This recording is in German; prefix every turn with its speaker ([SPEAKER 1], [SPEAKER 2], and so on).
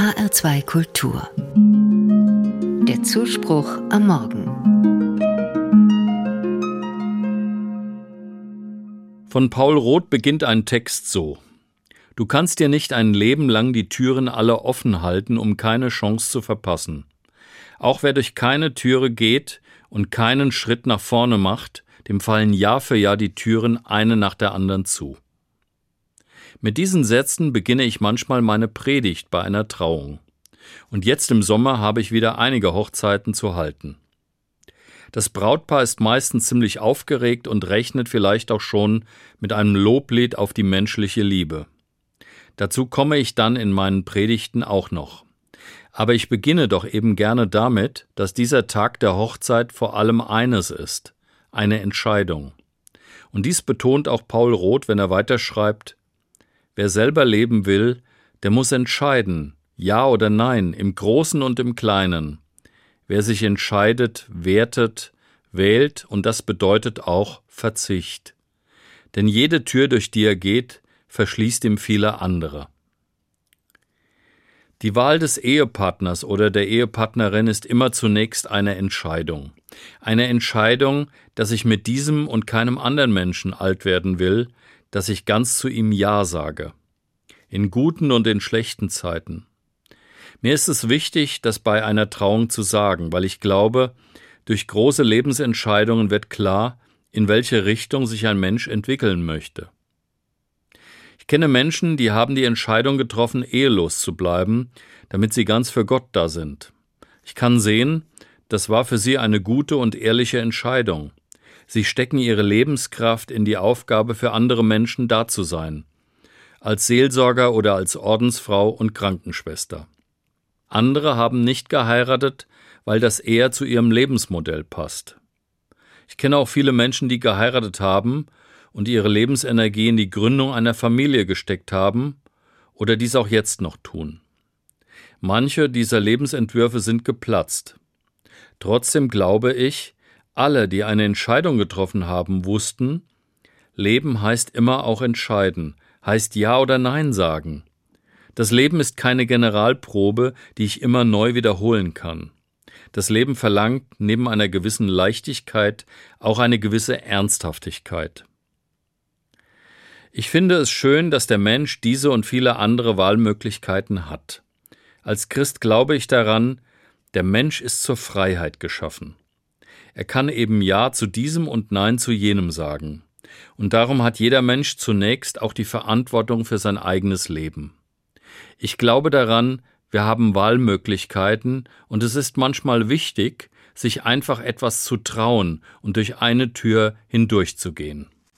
[SPEAKER 1] HR2 Kultur. Der Zuspruch am Morgen.
[SPEAKER 2] Von Paul Roth beginnt ein Text so. Du kannst dir nicht ein Leben lang die Türen alle offen halten, um keine Chance zu verpassen. Auch wer durch keine Türe geht und keinen Schritt nach vorne macht, dem fallen Jahr für Jahr die Türen eine nach der anderen zu. Mit diesen Sätzen beginne ich manchmal meine Predigt bei einer Trauung. Und jetzt im Sommer habe ich wieder einige Hochzeiten zu halten. Das Brautpaar ist meistens ziemlich aufgeregt und rechnet vielleicht auch schon mit einem Loblied auf die menschliche Liebe. Dazu komme ich dann in meinen Predigten auch noch. Aber ich beginne doch eben gerne damit, dass dieser Tag der Hochzeit vor allem eines ist, eine Entscheidung. Und dies betont auch Paul Roth, wenn er weiterschreibt, Wer selber leben will, der muss entscheiden, ja oder nein, im Großen und im Kleinen. Wer sich entscheidet, wertet, wählt, und das bedeutet auch Verzicht. Denn jede Tür, durch die er geht, verschließt ihm viele andere. Die Wahl des Ehepartners oder der Ehepartnerin ist immer zunächst eine Entscheidung. Eine Entscheidung, dass ich mit diesem und keinem anderen Menschen alt werden will, dass ich ganz zu ihm Ja sage. In guten und in schlechten Zeiten. Mir ist es wichtig, das bei einer Trauung zu sagen, weil ich glaube, durch große Lebensentscheidungen wird klar, in welche Richtung sich ein Mensch entwickeln möchte. Ich kenne Menschen, die haben die Entscheidung getroffen, ehelos zu bleiben, damit sie ganz für Gott da sind. Ich kann sehen, das war für sie eine gute und ehrliche Entscheidung. Sie stecken ihre Lebenskraft in die Aufgabe, für andere Menschen da zu sein, als Seelsorger oder als Ordensfrau und Krankenschwester. Andere haben nicht geheiratet, weil das eher zu ihrem Lebensmodell passt. Ich kenne auch viele Menschen, die geheiratet haben und ihre Lebensenergie in die Gründung einer Familie gesteckt haben oder dies auch jetzt noch tun. Manche dieser Lebensentwürfe sind geplatzt. Trotzdem glaube ich, alle, die eine Entscheidung getroffen haben, wussten, Leben heißt immer auch entscheiden, heißt Ja oder Nein sagen. Das Leben ist keine Generalprobe, die ich immer neu wiederholen kann. Das Leben verlangt neben einer gewissen Leichtigkeit auch eine gewisse Ernsthaftigkeit. Ich finde es schön, dass der Mensch diese und viele andere Wahlmöglichkeiten hat. Als Christ glaube ich daran, der Mensch ist zur Freiheit geschaffen. Er kann eben Ja zu diesem und Nein zu jenem sagen. Und darum hat jeder Mensch zunächst auch die Verantwortung für sein eigenes Leben. Ich glaube daran, wir haben Wahlmöglichkeiten und es ist manchmal wichtig, sich einfach etwas zu trauen und durch eine Tür hindurchzugehen.